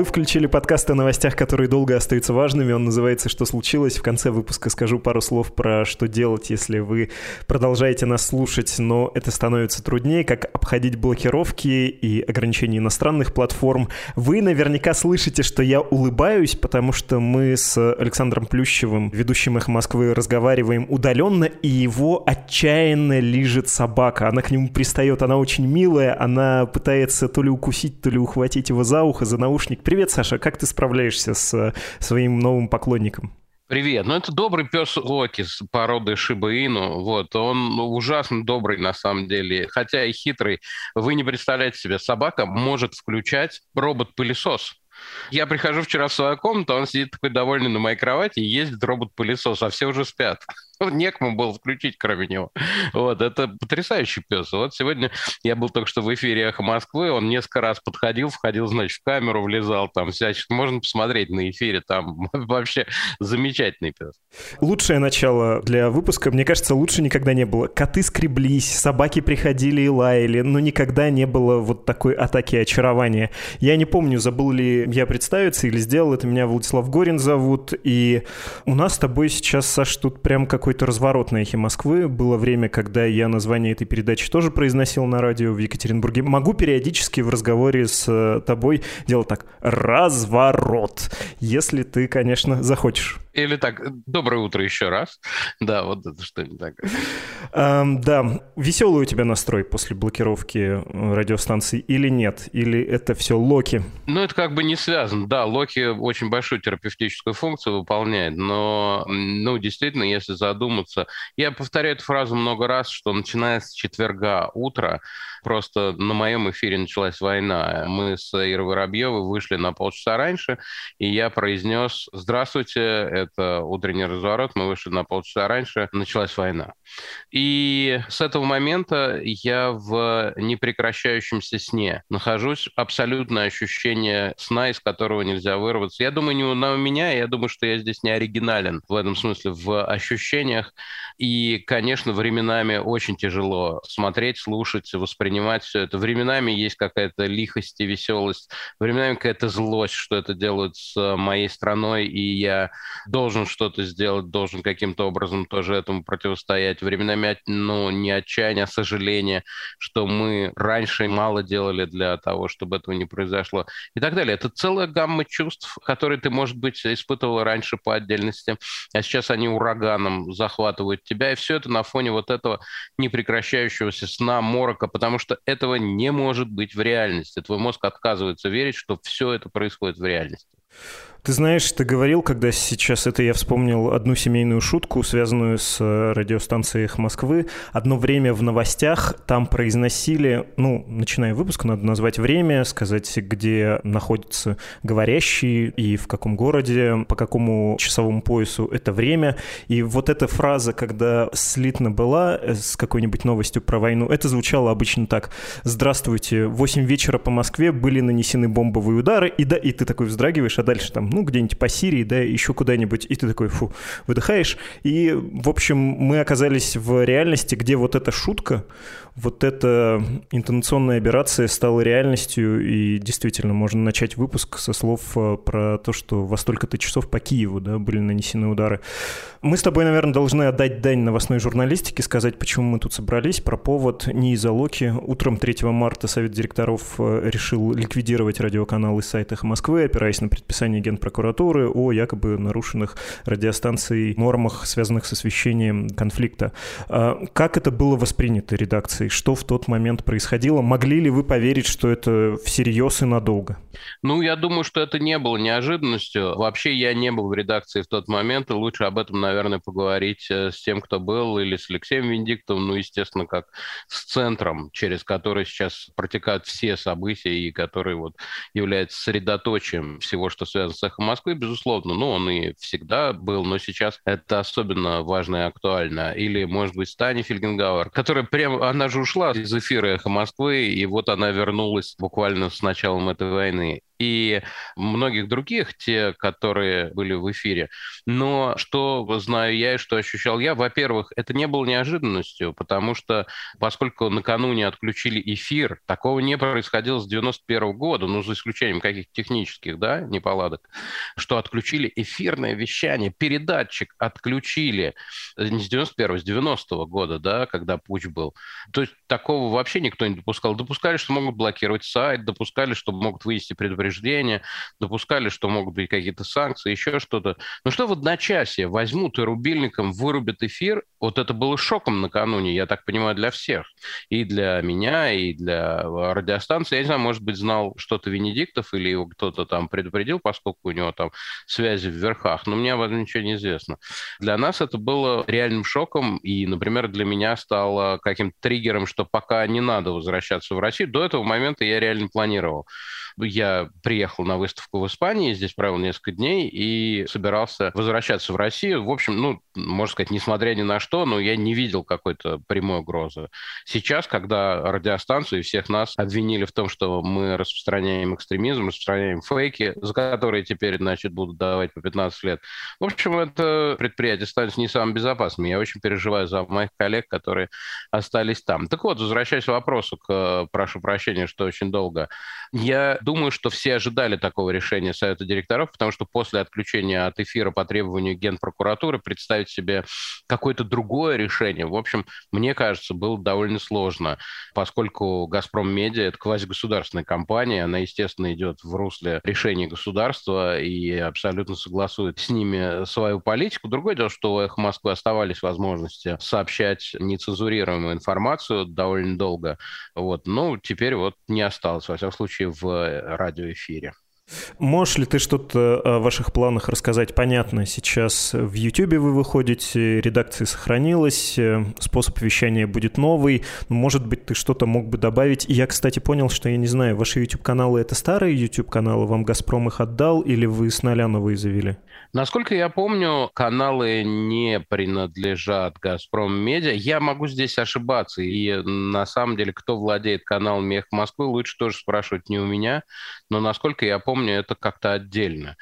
Вы включили подкаст о новостях, которые долго остаются важными. Он называется «Что случилось?». В конце выпуска скажу пару слов про что делать, если вы продолжаете нас слушать, но это становится труднее, как обходить блокировки и ограничения иностранных платформ. Вы наверняка слышите, что я улыбаюсь, потому что мы с Александром Плющевым, ведущим «Эхо Москвы», разговариваем удаленно, и его отчаянно лижет собака. Она к нему пристает, она очень милая, она пытается то ли укусить, то ли ухватить его за ухо, за наушник, Привет, Саша, как ты справляешься с э, своим новым поклонником? Привет. Ну, это добрый пес Локи с породы Шиба Ину. Вот. Он ужасно добрый на самом деле, хотя и хитрый. Вы не представляете себе, собака может включать робот-пылесос. Я прихожу вчера в свою комнату, он сидит такой довольный на моей кровати, и ездит робот-пылесос, а все уже спят. некому было включить, кроме него. Вот, это потрясающий пес. Вот сегодня я был только что в эфире «Эхо Москвы», он несколько раз подходил, входил, значит, в камеру, влезал там всячески. Можно посмотреть на эфире, там вообще замечательный пес. Лучшее начало для выпуска, мне кажется, лучше никогда не было. Коты скреблись, собаки приходили и лаяли, но никогда не было вот такой атаки очарования. Я не помню, забыл ли я представиться или сделал это. Меня Владислав Горин зовут, и у нас с тобой сейчас, Саш, тут прям какой какой-то разворот на эхе Москвы. Было время, когда я название этой передачи тоже произносил на радио в Екатеринбурге. Могу периодически в разговоре с э, тобой делать так «разворот», если ты, конечно, захочешь. Или так, доброе утро еще раз. Да, вот это что-нибудь так. Um, да, веселый у тебя настрой после блокировки э, радиостанции или нет? Или это все Локи? Ну, это как бы не связано. Да, Локи очень большую терапевтическую функцию выполняет, но, ну, действительно, если задуматься... Я повторяю эту фразу много раз, что начиная с четверга утра Просто на моем эфире началась война. Мы с Ирой Воробьевой вышли на полчаса раньше, и я произнес «Здравствуйте, это утренний разворот». Мы вышли на полчаса раньше, началась война. И с этого момента я в непрекращающемся сне нахожусь. Абсолютное ощущение сна, из которого нельзя вырваться. Я думаю, не у меня, я думаю, что я здесь не оригинален в этом смысле, в ощущениях. И, конечно, временами очень тяжело смотреть, слушать, воспринимать все это. Временами есть какая-то лихость и веселость, временами какая-то злость, что это делают с моей страной, и я должен что-то сделать, должен каким-то образом тоже этому противостоять. Временами, ну, не отчаяние, а сожаление, что мы раньше мало делали для того, чтобы этого не произошло, и так далее. Это целая гамма чувств, которые ты, может быть, испытывал раньше по отдельности, а сейчас они ураганом захватывают тебя, и все это на фоне вот этого непрекращающегося сна, морока, потому что этого не может быть в реальности. Твой мозг отказывается верить, что все это происходит в реальности. Ты знаешь, ты говорил, когда сейчас это я вспомнил одну семейную шутку, связанную с э, радиостанцией «Эхо Москвы». Одно время в новостях там произносили, ну, начиная выпуск, надо назвать время, сказать, где находится говорящий и в каком городе, по какому часовому поясу это время. И вот эта фраза, когда слитно была э, с какой-нибудь новостью про войну, это звучало обычно так. «Здравствуйте, 8 вечера по Москве были нанесены бомбовые удары», и да, и ты такой вздрагиваешь, а дальше там ну, где-нибудь по Сирии, да, еще куда-нибудь, и ты такой, фу, выдыхаешь. И, в общем, мы оказались в реальности, где вот эта шутка, вот эта интонационная операция стала реальностью, и действительно можно начать выпуск со слов э, про то, что во столько-то часов по Киеву да, были нанесены удары. Мы с тобой, наверное, должны отдать дань новостной журналистике, сказать, почему мы тут собрались, про повод не из-за Локи. Утром 3 марта Совет директоров э, решил ликвидировать радиоканал из сайта Москвы, опираясь на предписание Генпрокуратуры о якобы нарушенных радиостанцией нормах, связанных с освещением конфликта. А как это было воспринято редакцией? Что в тот момент происходило? Могли ли вы поверить, что это всерьез и надолго? Ну, я думаю, что это не было неожиданностью. Вообще я не был в редакции в тот момент, и лучше об этом, наверное, поговорить э, с тем, кто был, или с Алексеем Венедиктовым, ну, естественно, как с центром, через который сейчас протекают все события, и который вот является средоточием всего, что связано с «Эхо Москвы», безусловно, ну, он и всегда был, но сейчас это особенно важно и актуально. Или, может быть, Стани Фельгенгауэр, которая прямо, она же ушла из эфира «Эхо Москвы», и вот она вернулась буквально с началом этой войны и многих других, те, которые были в эфире. Но что знаю я и что ощущал я, во-первых, это не было неожиданностью, потому что поскольку накануне отключили эфир, такого не происходило с 91 года, ну, за исключением каких-то технических, да, неполадок, что отключили эфирное вещание, передатчик отключили не с 91 с 90 -го года, да, когда путь был. То есть такого вообще никто не допускал. Допускали, что могут блокировать сайт, допускали, что могут вывести предупреждение предупреждения, допускали, что могут быть какие-то санкции, еще что-то. Ну что в одночасье возьмут и рубильником вырубят эфир, вот это было шоком накануне, я так понимаю, для всех. И для меня, и для радиостанции. Я не знаю, может быть, знал что-то Венедиктов или его кто-то там предупредил, поскольку у него там связи в верхах, но мне об этом ничего не известно. Для нас это было реальным шоком, и, например, для меня стало каким-то триггером, что пока не надо возвращаться в Россию. До этого момента я реально планировал. Я приехал на выставку в Испании, здесь провел несколько дней и собирался возвращаться в Россию. В общем, ну, можно сказать, несмотря ни на что, но я не видел какой-то прямой угрозы. Сейчас, когда радиостанцию и всех нас обвинили в том, что мы распространяем экстремизм, распространяем фейки, за которые теперь, значит, будут давать по 15 лет. В общем, это предприятие становится не самым безопасным. Я очень переживаю за моих коллег, которые остались там. Так вот, возвращаясь к вопросу, к, прошу прощения, что очень долго. Я думаю, что все ожидали такого решения Совета директоров, потому что после отключения от эфира по требованию Генпрокуратуры представить себе какое-то другое решение, в общем, мне кажется, было довольно сложно, поскольку «Газпром Медиа» — это квазигосударственная компания, она, естественно, идет в русле решения государства и абсолютно согласует с ними свою политику. Другое дело, что у «Эхо Москвы» оставались возможности сообщать нецензурируемую информацию довольно долго. Вот. Но теперь вот не осталось, во всяком случае, в радиоэфире. Можешь ли ты что-то о ваших планах рассказать? Понятно, сейчас в YouTube вы выходите, редакция сохранилась, э, способ вещания будет новый. Может быть, ты что-то мог бы добавить? Я, кстати, понял, что, я не знаю, ваши YouTube-каналы — это старые YouTube-каналы, вам «Газпром» их отдал или вы с нуля новые завели? Насколько я помню, каналы не принадлежат «Газпром Медиа». Я могу здесь ошибаться, и на самом деле, кто владеет каналом «Мех Москвы», лучше тоже спрашивать не у меня, но, насколько я помню, помню, это как-то отдельно.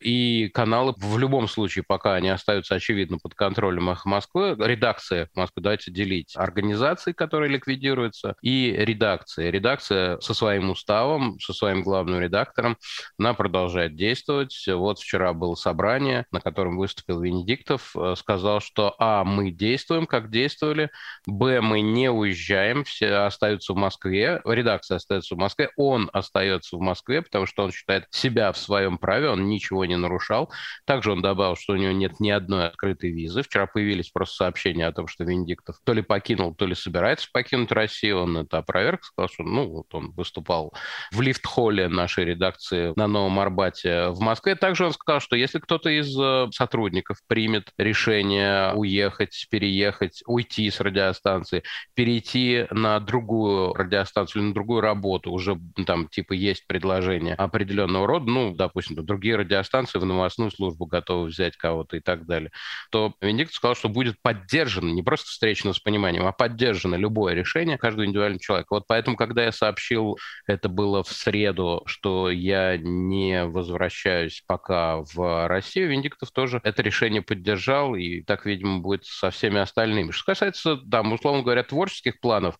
И каналы в любом случае, пока они остаются, очевидно, под контролем «Эхо Москвы», редакция Москвы, давайте делить организации, которые ликвидируются, и редакция. Редакция со своим уставом, со своим главным редактором, она продолжает действовать. Вот вчера было собрание, на котором выступил Венедиктов, э, сказал, что а, мы действуем, как действовали, б, мы не уезжаем, все остаются в Москве, редакция остается в Москве, он остается в Москве, потому что он считает себя в своем праве, он ничего не нарушал. Также он добавил, что у него нет ни одной открытой визы. Вчера появились просто сообщения о том, что Венедиктов то ли покинул, то ли собирается покинуть Россию. Он это опроверг, сказал, что ну, вот он выступал в лифт-холле нашей редакции на Новом Арбате в Москве. Также он сказал, что если кто-то из э, сотрудников примет решение уехать, переехать, уйти с радиостанции, перейти на другую радиостанцию или на другую работу, уже там типа есть предложение определенного рода, ну, допустим, другие радиостанции станции в новостную службу готовы взять кого-то и так далее, то Венедиктов сказал, что будет поддержано, не просто встречено с пониманием, а поддержано любое решение каждого индивидуального человека. Вот поэтому, когда я сообщил, это было в среду, что я не возвращаюсь пока в Россию, Венедиктов тоже это решение поддержал, и так, видимо, будет со всеми остальными. Что касается, там, условно говоря, творческих планов,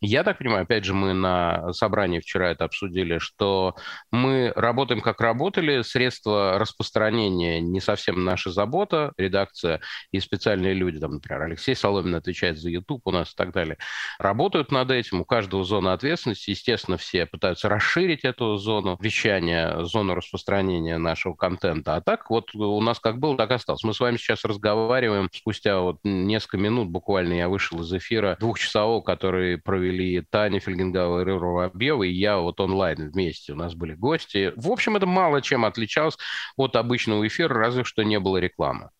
я так понимаю, опять же, мы на собрании вчера это обсудили, что мы работаем как работали, средства распространение не совсем наша забота, редакция и специальные люди, там, например, Алексей Соломин отвечает за YouTube у нас и так далее, работают над этим, у каждого зона ответственности, естественно, все пытаются расширить эту зону вещания, зону распространения нашего контента, а так вот у нас как было, так осталось. Мы с вами сейчас разговариваем, спустя вот несколько минут буквально я вышел из эфира двухчасового, который провели Таня Фельгенгауэр и Рыра Воробьева, и я вот онлайн вместе, у нас были гости. В общем, это мало чем отличалось от обычного эфира, разве что не было рекламы.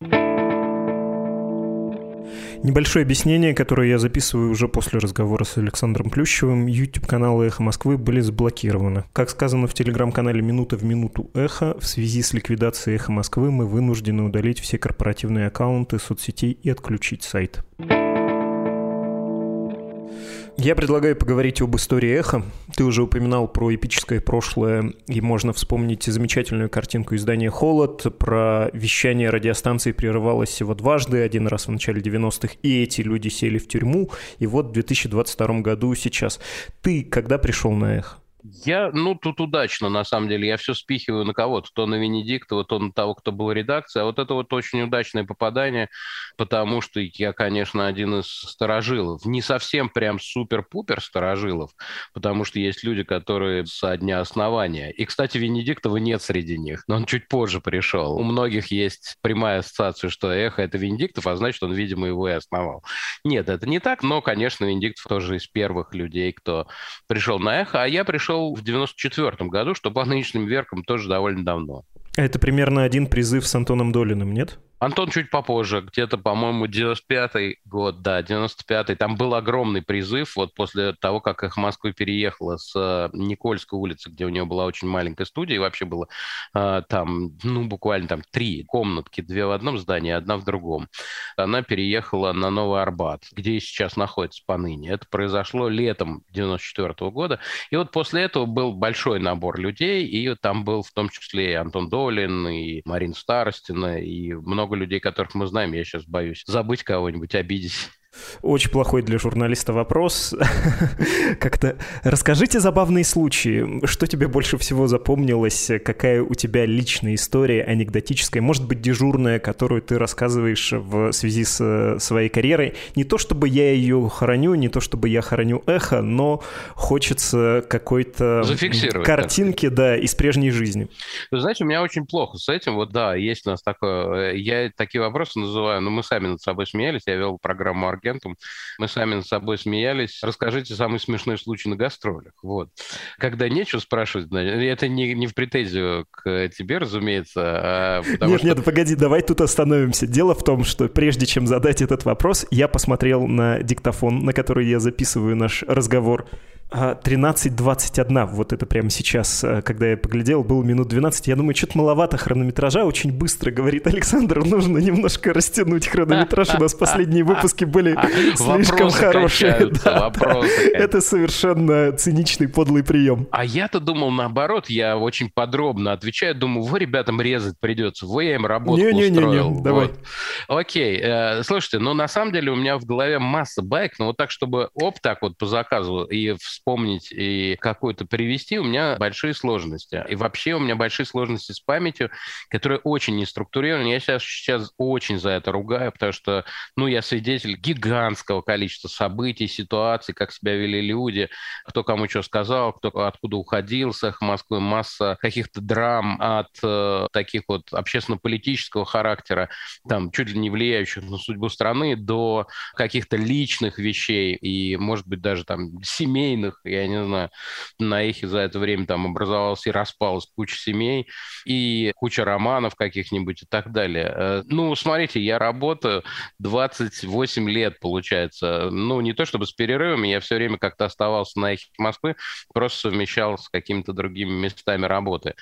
Небольшое объяснение, которое я записываю уже после разговора с Александром Плющевым. YouTube-каналы «Эхо Москвы» были заблокированы. Как сказано в телеграм-канале «Минута в минуту Эхо», в связи с ликвидацией «Эхо Москвы» мы вынуждены удалить все корпоративные аккаунты соцсетей и отключить сайт. Я предлагаю поговорить об истории эхо. Ты уже упоминал про эпическое прошлое, и можно вспомнить замечательную картинку издания «Холод». Про вещание радиостанции прерывалось всего дважды, один раз в начале 90-х, и эти люди сели в тюрьму. И вот в 2022 году сейчас. Ты когда пришел на эхо? Я, ну, тут удачно, на самом деле. Я все спихиваю на кого-то. То на Венедиктова, то на того, кто был редакцией. А вот это вот очень удачное попадание, потому что я, конечно, один из старожилов. Не совсем прям супер-пупер старожилов, потому что есть люди, которые со дня основания. И, кстати, Венедиктова нет среди них, но он чуть позже пришел. У многих есть прямая ассоциация, что эхо — это Венедиктов, а значит, он, видимо, его и основал. Нет, это не так, но, конечно, Венедиктов тоже из первых людей, кто пришел на эхо, а я пришел пришел в 94 году, что по нынешним веркам тоже довольно давно. Это примерно один призыв с Антоном Долиным, нет? Антон чуть попозже, где-то, по-моему, 95-й год, да, 95-й. Там был огромный призыв вот после того, как их Москвы переехала с э, Никольской улицы, где у нее была очень маленькая студия, и вообще было э, там, ну, буквально там три комнатки, две в одном здании, одна в другом. Она переехала на Новый Арбат, где и сейчас находится поныне. Это произошло летом 94 -го года. И вот после этого был большой набор людей, и там был в том числе и Антон Долин, и Марин Старостина, и много много людей, которых мы знаем. Я сейчас боюсь забыть кого-нибудь, обидеть. Очень плохой для журналиста вопрос. Как-то расскажите забавные случаи. Что тебе больше всего запомнилось? Какая у тебя личная история, анекдотическая, может быть, дежурная, которую ты рассказываешь в связи с э, своей карьерой? Не то, чтобы я ее храню, не то, чтобы я храню эхо, но хочется какой-то картинки, да, из прежней жизни. Вы знаете, у меня очень плохо с этим. Вот да, есть у нас такое... Э, я такие вопросы называю, но мы сами над собой смеялись. Я вел программу агентом. Мы сами над собой смеялись. Расскажите самый смешной случай на гастролях. Вот. Когда нечего спрашивать, это не, не в претензию к тебе, разумеется. А нет, что... нет, погоди, давай тут остановимся. Дело в том, что прежде чем задать этот вопрос, я посмотрел на диктофон, на который я записываю наш разговор. 13.21, а, вот это прямо сейчас, э, когда я поглядел, было минут 12. Я думаю, что-то маловато хронометража, очень быстро, говорит Александр, нужно немножко растянуть хронометраж, у нас последние выпуски были слишком хорошие. Это совершенно циничный, подлый прием. А я-то думал наоборот, я очень подробно отвечаю, думаю, вы ребятам резать придется, вы я им работу устроил. Давай. Окей, э, слушайте, ну на самом деле у меня в голове масса байк, но вот так, чтобы оп, так вот по заказу и в вспомнить и какую-то привести, у меня большие сложности. И вообще у меня большие сложности с памятью, которая очень неструктурирована. Я сейчас, сейчас очень за это ругаю, потому что, ну, я свидетель гигантского количества событий, ситуаций, как себя вели люди, кто кому что сказал, кто откуда уходил с их Москвы, масса каких-то драм от э, таких вот общественно-политического характера, там, чуть ли не влияющих на судьбу страны, до каких-то личных вещей и, может быть, даже там семейных семейных, я не знаю, на эхе за это время там образовалась и распалась куча семей, и куча романов каких-нибудь и так далее. Э, ну, смотрите, я работаю 28 лет, получается. Ну, не то чтобы с перерывами, я все время как-то оставался на эхе Москвы, просто совмещал с какими-то другими местами работы.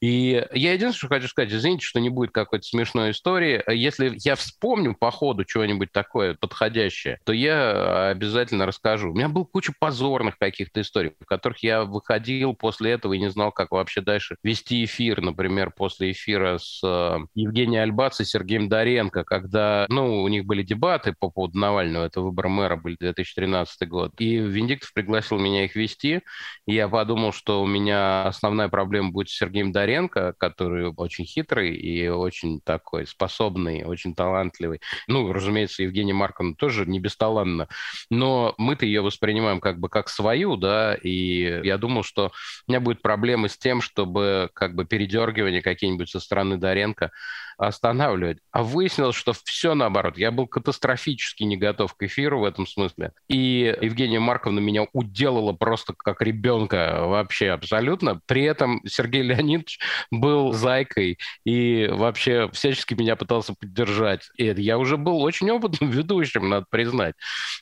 И я единственное, что хочу сказать, извините, что не будет какой-то смешной истории. Если я вспомню по ходу чего-нибудь такое подходящее, то я обязательно расскажу. У меня был куча позорных каких-то историй, в которых я выходил после этого и не знал, как вообще дальше вести эфир. Например, после эфира с э, Евгением Альбац и Сергеем Доренко, когда, ну, у них были дебаты по поводу Навального, это выбор мэра был 2013 год, и Венедиктов пригласил меня их вести, и я подумал, что у меня основная проблема будет с Сергеем Доренко, который очень хитрый и очень такой способный, очень талантливый. Ну, разумеется, Евгений Марков тоже не бесталанно, но мы-то ее воспринимаем как бы как свои мою, да, и я думал, что у меня будет проблемы с тем, чтобы как бы передергивание какие-нибудь со стороны Доренко останавливать. А выяснилось, что все наоборот. Я был катастрофически не готов к эфиру в этом смысле. И Евгения Марковна меня уделала просто как ребенка вообще абсолютно. При этом Сергей Леонидович был зайкой и вообще всячески меня пытался поддержать. И я уже был очень опытным ведущим, надо признать.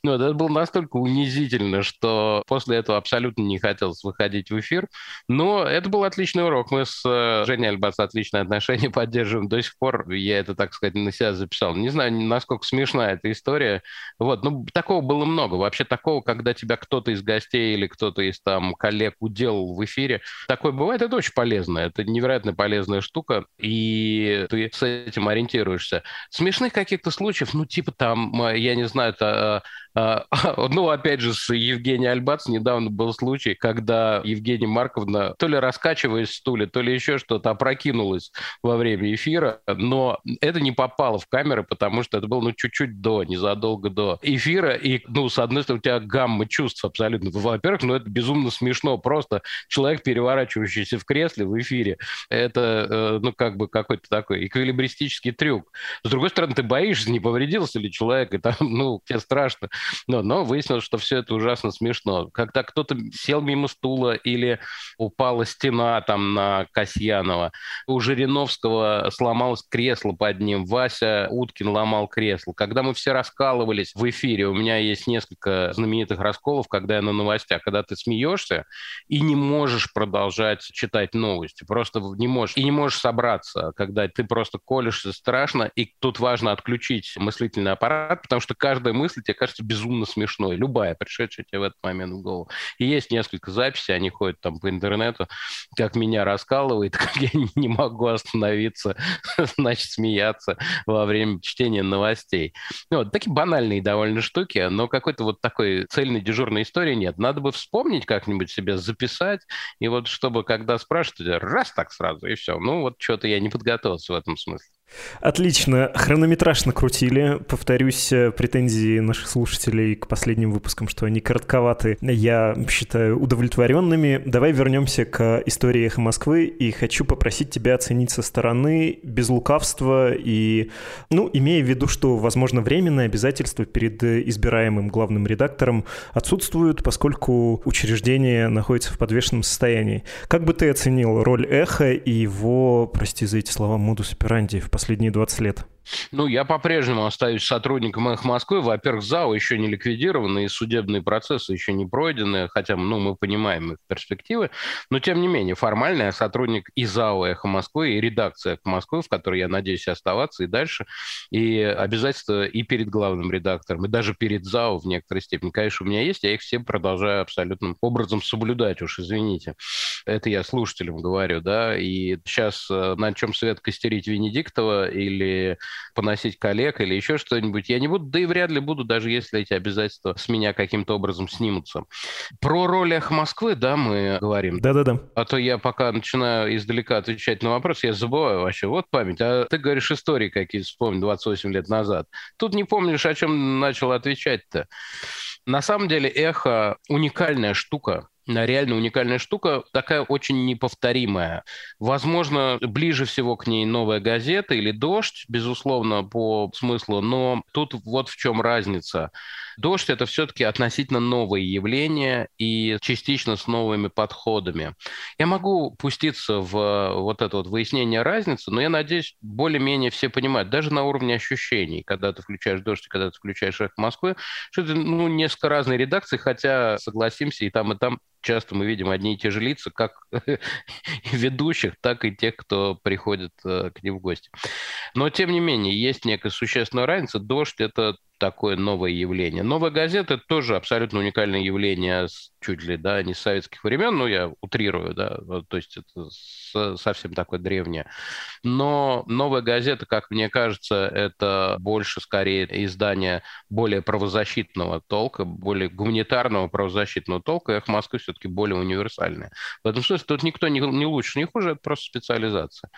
Но это было настолько унизительно, что после этого абсолютно не хотелось выходить в эфир. Но это был отличный урок. Мы с э, Женей Альбац отличные отношения поддерживаем до сих пор я это, так сказать, на себя записал. Не знаю, насколько смешна эта история. Вот, ну, такого было много. Вообще такого, когда тебя кто-то из гостей или кто-то из там коллег уделал в эфире, такое бывает, это очень полезно. Это невероятно полезная штука, и ты с этим ориентируешься. Смешных каких-то случаев, ну, типа там, я не знаю, это ну, опять же, с Евгением Альбац недавно был случай, когда Евгения Марковна то ли раскачиваясь в стуле, то ли еще что-то опрокинулась во время эфира, но это не попало в камеры, потому что это было, ну, чуть-чуть до, незадолго до эфира, и, ну, с одной стороны, у тебя гамма чувств абсолютно. Во-первых, ну, это безумно смешно, просто человек, переворачивающийся в кресле в эфире, это, э, ну, как бы какой-то такой эквилибристический трюк. С другой стороны, ты боишься, не повредился ли человек, и там, ну, тебе страшно. Но, но выяснилось, что все это ужасно смешно. Когда кто-то сел мимо стула или упала стена там на Касьянова, у Жириновского сломалось кресло под ним, Вася Уткин ломал кресло. Когда мы все раскалывались в эфире, у меня есть несколько знаменитых расколов, когда я на новостях, когда ты смеешься и не можешь продолжать читать новости, просто не можешь, и не можешь собраться, когда ты просто колешься страшно, и тут важно отключить мыслительный аппарат, потому что каждая мысль тебе кажется безумно смешной, любая, пришедшая тебе в этот момент в голову. И есть несколько записей, они ходят там по интернету, как меня раскалывает, как я не могу остановиться, значит, смеяться во время чтения новостей. Ну, вот такие банальные довольно штуки, но какой-то вот такой цельной дежурной истории нет. Надо бы вспомнить как-нибудь себе, записать, и вот чтобы, когда спрашивают, раз так сразу, и все. Ну, вот что-то я не подготовился в этом смысле. Отлично. Хронометраж накрутили. Повторюсь, э, претензии наших слушателей к последним выпускам, что они коротковаты, я считаю удовлетворенными. Давай вернемся к истории «Эхо Москвы» и хочу попросить тебя оценить со стороны без лукавства и, ну, имея в виду, что, возможно, временные обязательства перед избираемым главным редактором отсутствуют, поскольку учреждение находится в подвешенном состоянии. Как бы ты оценил роль «Эхо» и его, прости за эти слова, модус операнди в последние 20 лет? Ну, я по-прежнему остаюсь сотрудником «Эхо Москвы». Во-первых, ЗАО еще не ликвидированы, и судебные процессы еще не пройдены, хотя ну, мы понимаем их перспективы. Но, тем не менее, формально я сотрудник и ЗАО «Эхо Москвы», и редакции «Эхо Москвы», в которой я надеюсь оставаться и дальше. И обязательства и перед главным редактором, и даже перед ЗАО в некоторой степени. Конечно, у меня есть, я их все продолжаю абсолютным образом соблюдать, уж извините. Это я слушателям говорю, да. И сейчас э, на чем свет костерить Венедиктова или поносить коллег или еще что-нибудь. Я не буду, да и вряд ли буду, даже если эти обязательства с меня каким-то образом снимутся. Про роль «Эхо Москвы», да, мы говорим? Да-да-да. А то я пока начинаю издалека отвечать на вопрос, я забываю вообще. Вот память. А ты говоришь истории какие вспомни 28 лет назад. Тут не помнишь, о чем начал отвечать-то. На самом деле «Эхо» уникальная штука реально уникальная штука, такая очень неповторимая. Возможно, ближе всего к ней новая газета или дождь, безусловно, по смыслу, но тут вот в чем разница. Дождь — это все-таки относительно новое явление и частично с новыми подходами. Я могу пуститься в вот это вот выяснение разницы, но я надеюсь, более-менее все понимают, даже на уровне ощущений, когда ты включаешь «Дождь» и когда ты включаешь «Эхо Москвы», что это ну, несколько разные редакции, хотя, согласимся, и там, и там часто мы видим одни и те же лица, как ведущих, так и тех, кто приходит э, к ним в гости. Но, тем не менее, есть некая существенная разница. «Дождь» — это такое новое явление. Новая газета – это тоже абсолютно уникальное явление чуть ли, да, не с советских времен, ну, я утрирую, да, то есть это совсем такое древнее. Но новая газета, как мне кажется, это больше скорее издание более правозащитного толка, более гуманитарного правозащитного толка, Эх Москвы все-таки более универсальное. В этом смысле тут никто не, не лучше, не хуже, это просто специализация.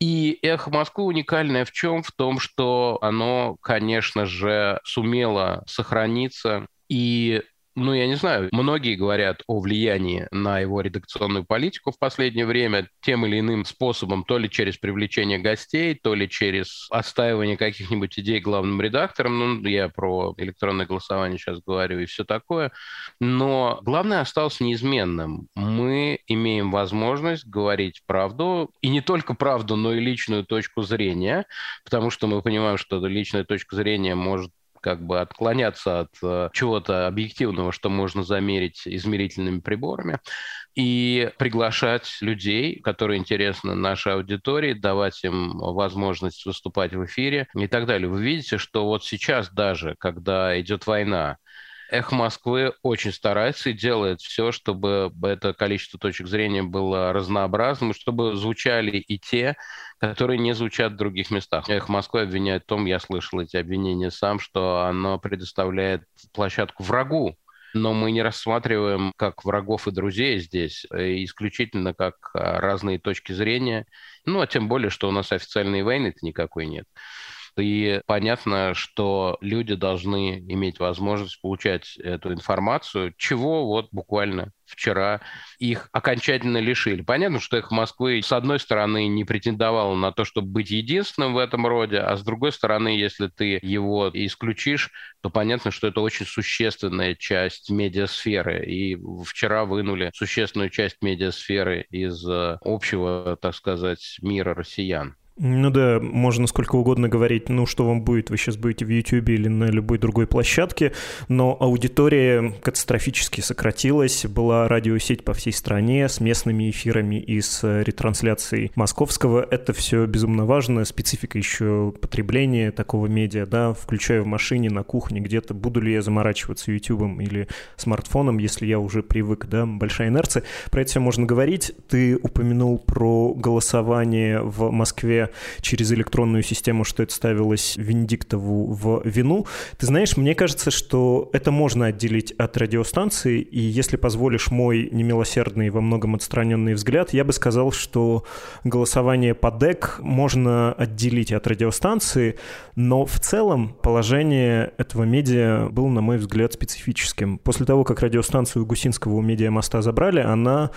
И Эхо Москвы уникальное в чем? В том, что оно, конечно же, сумело сохраниться и ну, я не знаю, многие говорят о влиянии на его редакционную политику в последнее время тем или иным способом, то ли через привлечение гостей, то ли через отстаивание каких-нибудь идей главным редактором. Ну, я про электронное голосование сейчас говорю и все такое. Но главное осталось неизменным. Мы имеем возможность говорить правду, и не только правду, но и личную точку зрения, потому что мы понимаем, что личная точка зрения может как бы отклоняться от э, чего-то объективного, что можно замерить измерительными приборами, и приглашать людей, которые интересны нашей аудитории, давать им возможность выступать в эфире и так далее. Вы видите, что вот сейчас даже, когда идет война, Эхо Москвы очень старается и делает все, чтобы это количество точек зрения было разнообразным, чтобы звучали и те, которые не звучат в других местах. Эхо Москвы обвиняет в том, я слышал эти обвинения сам, что оно предоставляет площадку врагу но мы не рассматриваем как врагов и друзей здесь, э, исключительно как а, разные точки зрения. Ну, а тем более, что у нас официальной войны-то никакой нет. И понятно, что люди должны иметь возможность получать эту информацию, чего вот буквально вчера их окончательно лишили. Понятно, что их Москвы, с одной стороны, не претендовала на то, чтобы быть единственным в этом роде, а с другой стороны, если ты его исключишь, то понятно, что это очень существенная часть медиасферы. И вчера вынули существенную часть медиасферы из э, общего, так сказать, мира россиян. Ну да, можно сколько угодно говорить, ну что вам будет, вы сейчас будете в YouTube или на любой другой площадке, но аудитория катастрофически сократилась, была радиосеть по всей стране с местными эфирами и с ретрансляцией московского, это все безумно важно, специфика еще потребления такого медиа, да, включая в машине, на кухне где-то, буду ли я заморачиваться YouTube или смартфоном, если я уже привык, да, большая инерция, про это все можно говорить, ты упомянул про голосование в Москве через электронную систему, что это ставилось Венедиктову в вину. Ты знаешь, мне кажется, что это можно отделить от радиостанции, и если позволишь мой немилосердный, во многом отстраненный взгляд, я бы сказал, что голосование по ДЭК можно отделить от радиостанции, но в целом положение этого медиа было, на мой взгляд, специфическим. После того, как радиостанцию Гусинского у медиамоста забрали, она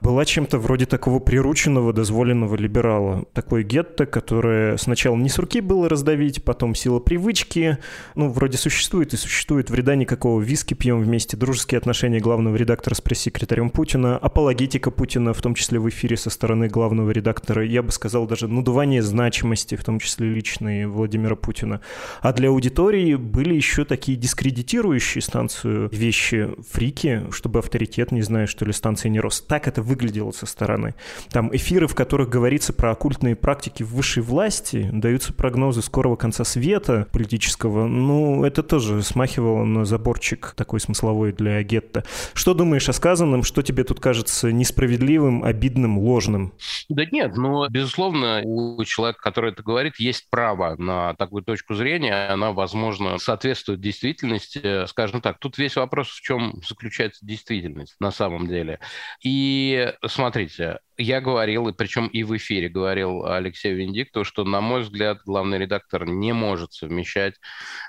была чем-то вроде такого прирученного, дозволенного либерала. Такое гетто, которое сначала не с руки было раздавить, потом сила привычки. Ну, вроде существует и существует. Вреда никакого. Виски пьем вместе. Дружеские отношения главного редактора с пресс-секретарем Путина. Апологетика Путина, в том числе в эфире со стороны главного редактора. Я бы сказал, даже надувание значимости, в том числе личной Владимира Путина. А для аудитории были еще такие дискредитирующие станцию вещи, фрики, чтобы авторитет, не знаю, что ли, станции не рос. Так это выглядело со стороны. Там эфиры, в которых говорится про оккультные практики высшей власти, даются прогнозы скорого конца света политического. Ну, это тоже смахивало на заборчик такой смысловой для гетто. Что думаешь о сказанном? Что тебе тут кажется несправедливым, обидным, ложным? Да нет, ну, безусловно, у человека, который это говорит, есть право на такую точку зрения. Она, возможно, соответствует действительности. Скажем так, тут весь вопрос, в чем заключается действительность на самом деле. И смотрите, я говорил, и причем и в эфире говорил Алексей Венедиктов, что, на мой взгляд, главный редактор не может совмещать,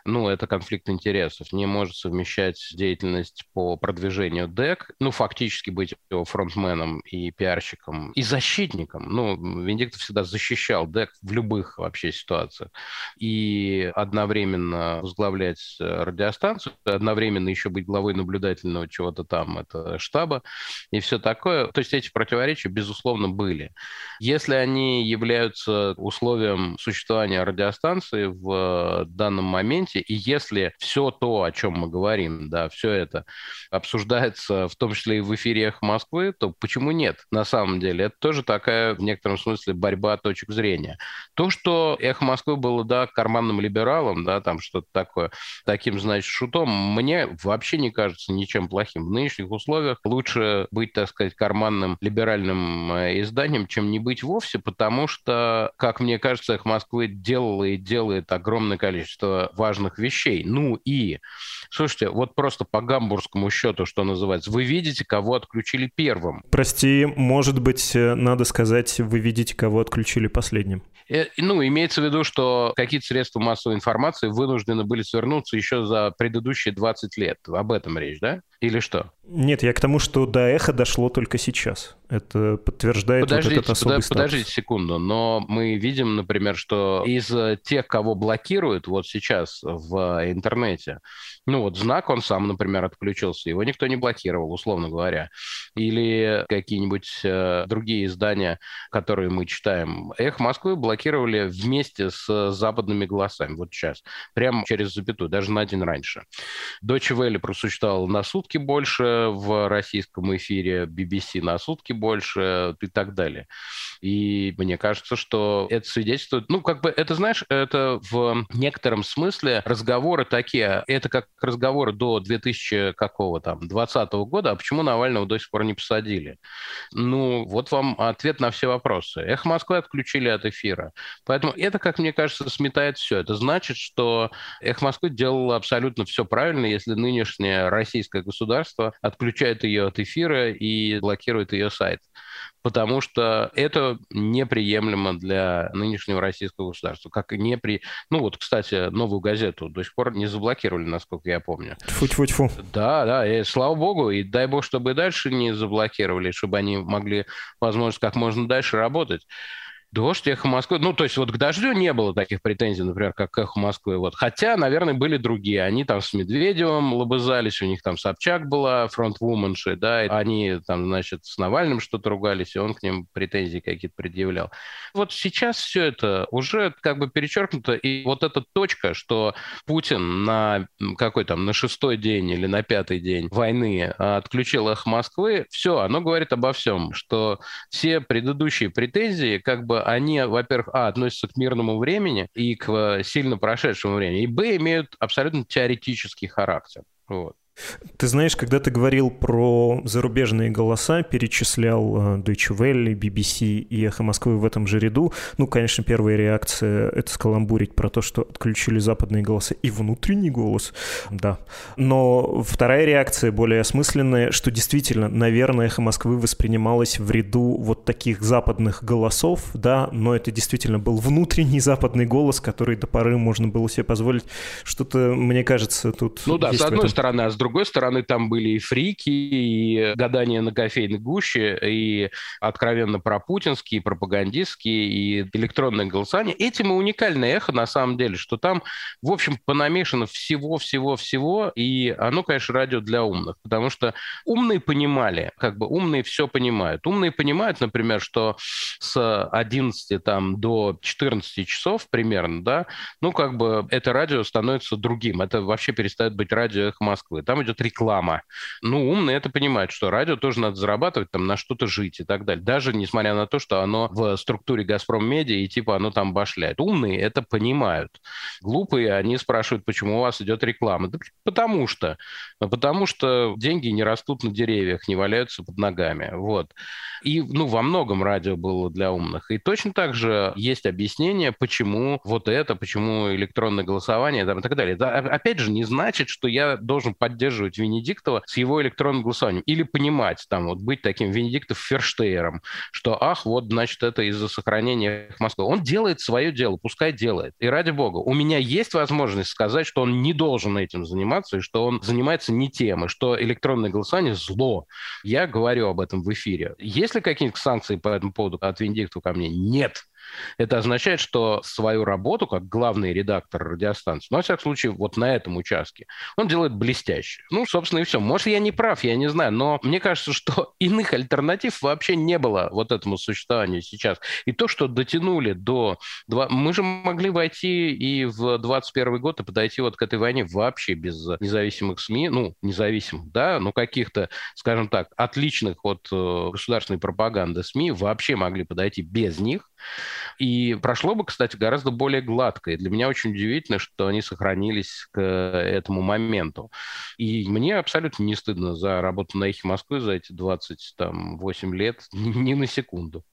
ну, это конфликт интересов, не может совмещать деятельность по продвижению ДЭК, ну, фактически быть его фронтменом и пиарщиком, и защитником. Ну, Венедиктов всегда защищал ДЭК в любых вообще ситуациях. И одновременно возглавлять радиостанцию, одновременно еще быть главой наблюдательного чего-то там, это штаба, и все такое. То есть эти противоречия, безусловно, безусловно, были. Если они являются условием существования радиостанции в данном моменте, и если все то, о чем мы говорим, да, все это обсуждается, в том числе и в эфире «Эхо Москвы», то почему нет? На самом деле, это тоже такая, в некотором смысле, борьба точек зрения. То, что «Эхо Москвы» было, да, карманным либералом, да, там что-то такое, таким, значит, шутом, мне вообще не кажется ничем плохим. В нынешних условиях лучше быть, так сказать, карманным либеральным хорошим э, изданием, чем не быть вовсе, потому что, как мне кажется, «Эхо Москвы» делало и делает огромное количество важных вещей. Ну и, слушайте, вот просто по гамбургскому счету, что называется, вы видите, кого отключили первым. Прости, может быть, э, надо сказать, вы видите, кого отключили последним. Э, ну, имеется в виду, что какие-то средства массовой информации вынуждены были свернуться еще за предыдущие 20 лет. Об этом речь, да? Или что? Нет, я к тому, что до эхо дошло только сейчас. Это подтверждает подождите, вот этот особый под, Подождите секунду, но мы видим, например, что из тех, кого блокируют вот сейчас в интернете, ну вот знак, он сам, например, отключился, его никто не блокировал, условно говоря. Или какие-нибудь э, другие издания, которые мы читаем. Эх Москвы блокировали вместе с западными голосами, вот сейчас, прямо через запятую, даже на день раньше. Deutsche Welle просуществовал на сутки больше в российском эфире, BBC на сутки больше и так далее. И мне кажется, что это свидетельствует, ну, как бы, это, знаешь, это в некотором смысле разговоры такие, это как разговоры до 2000 какого там, 20 года, а почему Навального до сих пор не посадили? Ну, вот вам ответ на все вопросы. Эх, Москвы отключили от эфира. Поэтому это, как мне кажется, сметает все. Это значит, что Эх Москвы делало абсолютно все правильно, если нынешнее российское государство отключает ее от эфира и блокирует ее сайт потому что это неприемлемо для нынешнего российского государства. Как и не при... Ну вот, кстати, новую газету до сих пор не заблокировали, насколько я помню. Фу-фу-фу. Да, да, и слава богу, и дай бог, чтобы и дальше не заблокировали, чтобы они могли, возможно, как можно дальше работать. Дождь, эхо Москвы. Ну, то есть вот к дождю не было таких претензий, например, как к эхо Москвы. Вот. Хотя, наверное, были другие. Они там с Медведевым лобызались, у них там Собчак была, фронтвуменши, да, и они там, значит, с Навальным что-то ругались, и он к ним претензии какие-то предъявлял. Вот сейчас все это уже как бы перечеркнуто, и вот эта точка, что Путин на какой там, на шестой день или на пятый день войны отключил эхо Москвы, все, оно говорит обо всем, что все предыдущие претензии как бы они, во-первых, а, относятся к мирному времени и к э, сильно прошедшему времени, и, б, имеют абсолютно теоретический характер. Вот. Ты знаешь, когда ты говорил про зарубежные голоса, перечислял э, Deutsche Welle, BBC и Эхо Москвы в этом же ряду, ну, конечно, первая реакция — это скаламбурить про то, что отключили западные голоса и внутренний голос, да. Но вторая реакция, более осмысленная, что действительно, наверное, Эхо Москвы воспринималось в ряду вот таких западных голосов, да, но это действительно был внутренний западный голос, который до поры можно было себе позволить. Что-то, мне кажется, тут... Ну да, с одной этом... стороны, а с другой другой стороны, там были и фрики, и гадания на кофейной гуще, и откровенно пропутинские, и пропагандистские, и электронное голосование. Этим и уникальное эхо, на самом деле, что там, в общем, понамешано всего-всего-всего, и оно, конечно, радио для умных, потому что умные понимали, как бы умные все понимают. Умные понимают, например, что с 11 там, до 14 часов примерно, да, ну, как бы это радио становится другим. Это вообще перестает быть радио «Эхо Москвы». Там идет реклама. Ну, умные это понимают, что радио тоже надо зарабатывать, там, на что-то жить и так далее. Даже несмотря на то, что оно в структуре «Газпром Медиа» и типа оно там башляет. Умные это понимают. Глупые, они спрашивают, почему у вас идет реклама. Да потому что. Потому что деньги не растут на деревьях, не валяются под ногами. Вот. И, ну, во многом радио было для умных. И точно так же есть объяснение, почему вот это, почему электронное голосование там, и так далее. Это, опять же, не значит, что я должен поддерживать Венедиктова с его электронным голосованием. Или понимать, там, вот быть таким Венедиктов Ферштейером, что, ах, вот, значит, это из-за сохранения Москвы. Он делает свое дело, пускай делает. И ради бога, у меня есть возможность сказать, что он не должен этим заниматься, и что он занимается не тем, и что электронное голосование – зло. Я говорю об этом в эфире. Есть ли какие-нибудь санкции по этому поводу от Венедиктова ко мне? Нет. Это означает, что свою работу, как главный редактор радиостанции, ну, во всяком случае, вот на этом участке, он делает блестяще. Ну, собственно, и все. Может, я не прав, я не знаю, но мне кажется, что иных альтернатив вообще не было вот этому существованию сейчас. И то, что дотянули до... Мы же могли войти и в 21 год и подойти вот к этой войне вообще без независимых СМИ, ну, независимых, да, но каких-то, скажем так, отличных от э, государственной пропаганды СМИ вообще могли подойти без них. И прошло бы, кстати, гораздо более гладко. И для меня очень удивительно, что они сохранились к этому моменту. И мне абсолютно не стыдно за работу на «Эхе Москвы» за эти 28 лет, ни на секунду.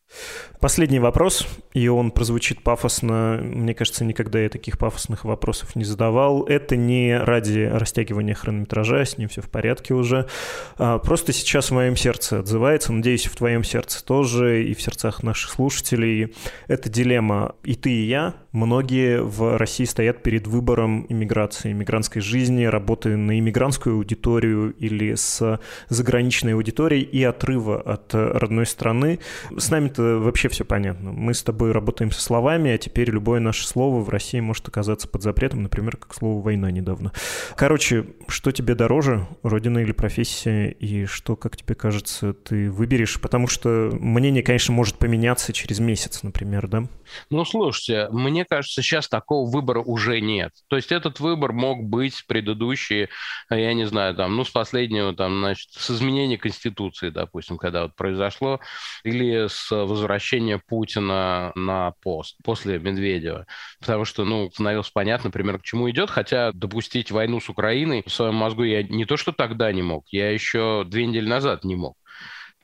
Последний вопрос, и он прозвучит пафосно. Мне кажется, никогда я таких пафосных вопросов не задавал. Это не ради растягивания хронометража, с ним все в порядке уже. А просто сейчас в моем сердце отзывается, надеюсь, в твоем сердце тоже, и в сердцах наших слушателей. Это дилемма и ты, и я. Многие в России стоят перед выбором иммиграции, иммигрантской жизни, работы на иммигрантскую аудиторию или с заграничной аудиторией и отрыва от родной страны. С нами это вообще все понятно. Мы с тобой работаем со словами, а теперь любое наше слово в России может оказаться под запретом, например, как слово «война» недавно. Короче, что тебе дороже, родина или профессия, и что, как тебе кажется, ты выберешь? Потому что мнение, конечно, может поменяться через месяц, например, да? Ну, слушайте, мне кажется, сейчас такого выбора уже нет. То есть этот выбор мог быть предыдущий, я не знаю, там, ну, с последнего, там, значит, с изменения Конституции, допустим, когда вот произошло, или с возвращения Путина на пост после Медведева. Потому что, ну, становилось понятно, например, к чему идет, хотя допустить войну с Украиной в своем мозгу я не то, что тогда не мог, я еще две недели назад не мог.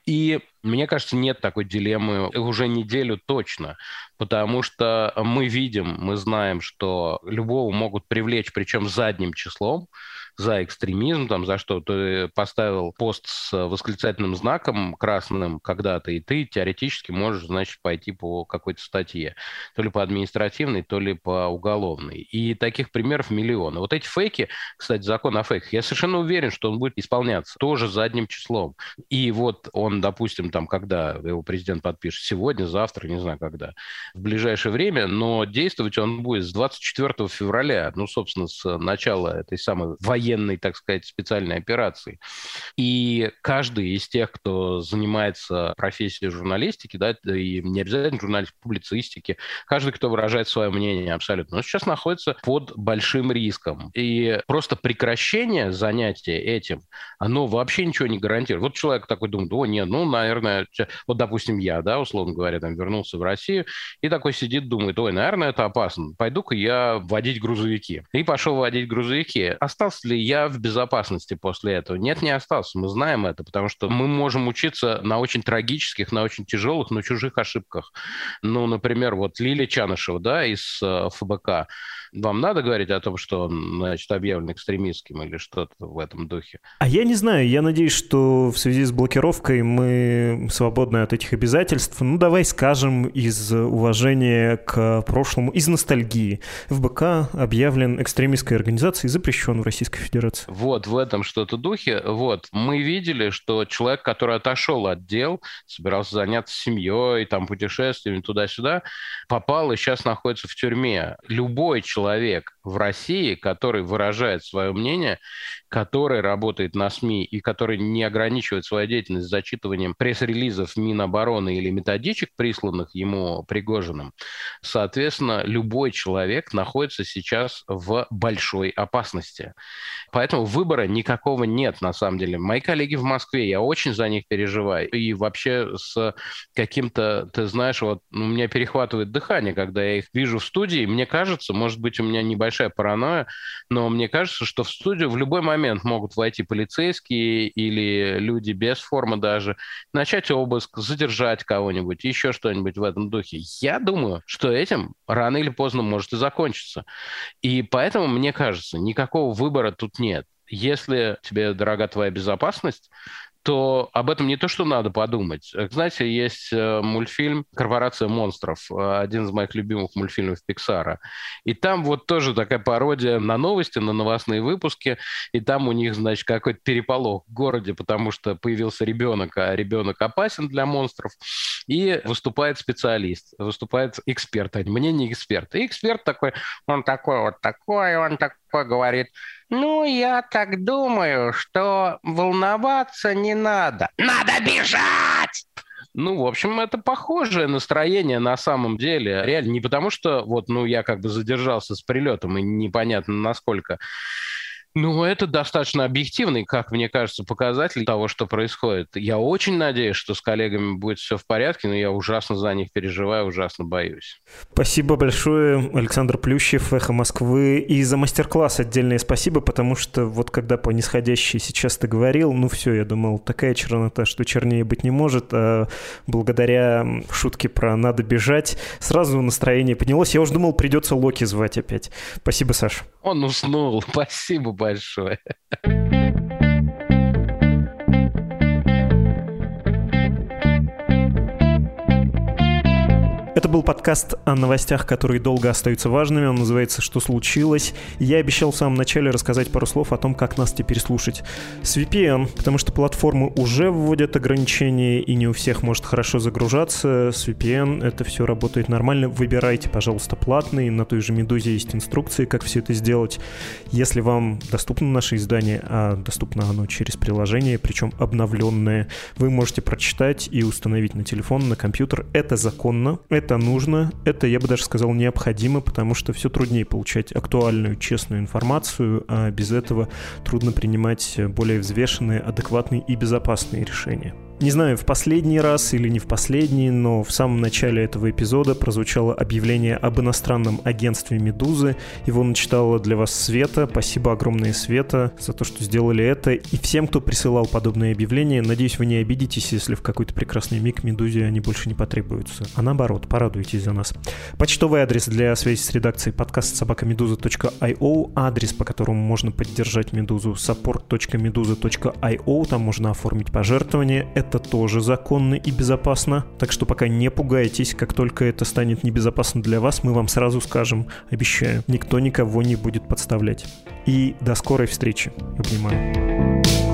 И мне кажется, нет такой дилеммы уже неделю точно, потому что мы видим, мы знаем, что любого могут привлечь, причем задним числом, за экстремизм, там, за что ты поставил пост с восклицательным знаком красным когда-то, и ты теоретически можешь, значит, пойти по какой-то статье, то ли по административной, то ли по уголовной. И таких примеров миллионы. Вот эти фейки, кстати, закон о фейках, я совершенно уверен, что он будет исполняться тоже задним числом. И вот он, допустим, там, когда его президент подпишет, сегодня, завтра, не знаю когда, в ближайшее время, но действовать он будет с 24 февраля, ну, собственно, с начала этой самой военной так сказать, специальной операции. И каждый из тех, кто занимается профессией журналистики, да, и не обязательно журналистики, публицистики, каждый, кто выражает свое мнение абсолютно, он сейчас находится под большим риском. И просто прекращение занятия этим, оно вообще ничего не гарантирует. Вот человек такой думает, о, нет, ну, наверное, вот, допустим, я, да, условно говоря, там, вернулся в Россию, и такой сидит, думает, ой, наверное, это опасно, пойду-ка я водить грузовики. И пошел водить грузовики. Остался ли ли я в безопасности после этого? Нет, не остался. Мы знаем это, потому что мы можем учиться на очень трагических, на очень тяжелых, но чужих ошибках. Ну, например, вот Лилия Чанышева, да, из э, ФБК, вам надо говорить о том, что он, значит, объявлен экстремистским или что-то в этом духе? А я не знаю. Я надеюсь, что в связи с блокировкой мы свободны от этих обязательств. Ну, давай скажем из уважения к прошлому, из ностальгии. ФБК объявлен экстремистской организацией, запрещен в Российской Федерации. Вот, в этом что-то духе. Вот, мы видели, что человек, который отошел от дел, собирался заняться семьей, там, путешествиями туда-сюда, попал и сейчас находится в тюрьме. Любой человек в России, который выражает свое мнение, который работает на СМИ и который не ограничивает свою деятельность зачитыванием пресс-релизов Минобороны или методичек, присланных ему Пригожиным, соответственно, любой человек находится сейчас в большой опасности. Поэтому выбора никакого нет, на самом деле. Мои коллеги в Москве, я очень за них переживаю. И вообще с каким-то, ты знаешь, вот у меня перехватывает дыхание, когда я их вижу в студии. Мне кажется, может быть, у меня небольшая паранойя, но мне кажется, что в студию в любой момент могут войти полицейские или люди без формы даже, начать обыск, задержать кого-нибудь, еще что-нибудь в этом духе. Я думаю, что этим рано или поздно может и закончиться. И поэтому, мне кажется, никакого выбора тут нет если тебе дорога твоя безопасность, то об этом не то, что надо подумать. Знаете, есть э, мультфильм «Корпорация монстров», э, один из моих любимых мультфильмов Пиксара. И там вот тоже такая пародия на новости, на новостные выпуски. И там у них, значит, какой-то переполох в городе, потому что появился ребенок, а ребенок опасен для монстров. И выступает специалист, выступает эксперт, а мне не эксперт. И эксперт такой, он такой вот такой, он такой говорит – ну, я так думаю, что волноваться не надо. Надо бежать! Ну, в общем, это похожее настроение на самом деле. Реально, не потому что вот, ну, я как бы задержался с прилетом, и непонятно насколько Ну, это достаточно объективный, как мне кажется, показатель того, что происходит. Я очень надеюсь, что с коллегами будет все в порядке, но я ужасно за них переживаю, ужасно боюсь. Спасибо большое, Александр Плющев, «Эхо Москвы». И за мастер-класс отдельное спасибо, потому что вот когда по нисходящей сейчас ты говорил, ну все, я думал, такая чернота, что чернее быть не может, а благодаря шутке про «надо бежать», сразу настроение поднялось. Я уже думал, придется Локи звать опять. Спасибо, Саша. Он уснул. Спасибо большое. Был подкаст о новостях, которые долго остаются важными. Он называется «Что случилось?». Я обещал в самом начале рассказать пару слов о том, как нас теперь слушать с VPN, потому что платформы уже вводят ограничения, и не у всех может хорошо загружаться. С VPN это все работает нормально. Выбирайте, пожалуйста, платный. На той же Медузе есть инструкции, как все это сделать. Если вам доступно наше издание, а доступно оно через приложение, причем обновленное, вы можете прочитать и установить на телефон, на компьютер. Это законно, это нужно, это, я бы даже сказал, необходимо, потому что все труднее получать актуальную, честную информацию, а без этого трудно принимать более взвешенные, адекватные и безопасные решения. Не знаю, в последний раз или не в последний, но в самом начале этого эпизода прозвучало объявление об иностранном агентстве «Медузы». Его начитала для вас Света. Спасибо огромное, Света, за то, что сделали это. И всем, кто присылал подобные объявления, надеюсь, вы не обидитесь, если в какой-то прекрасный миг «Медузе» они больше не потребуются. А наоборот, порадуйтесь за нас. Почтовый адрес для связи с редакцией подкаст собакамедуза.io, адрес, по которому можно поддержать «Медузу» support.meduza.io, там можно оформить пожертвование это тоже законно и безопасно. Так что пока не пугайтесь, как только это станет небезопасно для вас, мы вам сразу скажем, обещаю, никто никого не будет подставлять. И до скорой встречи. Обнимаю.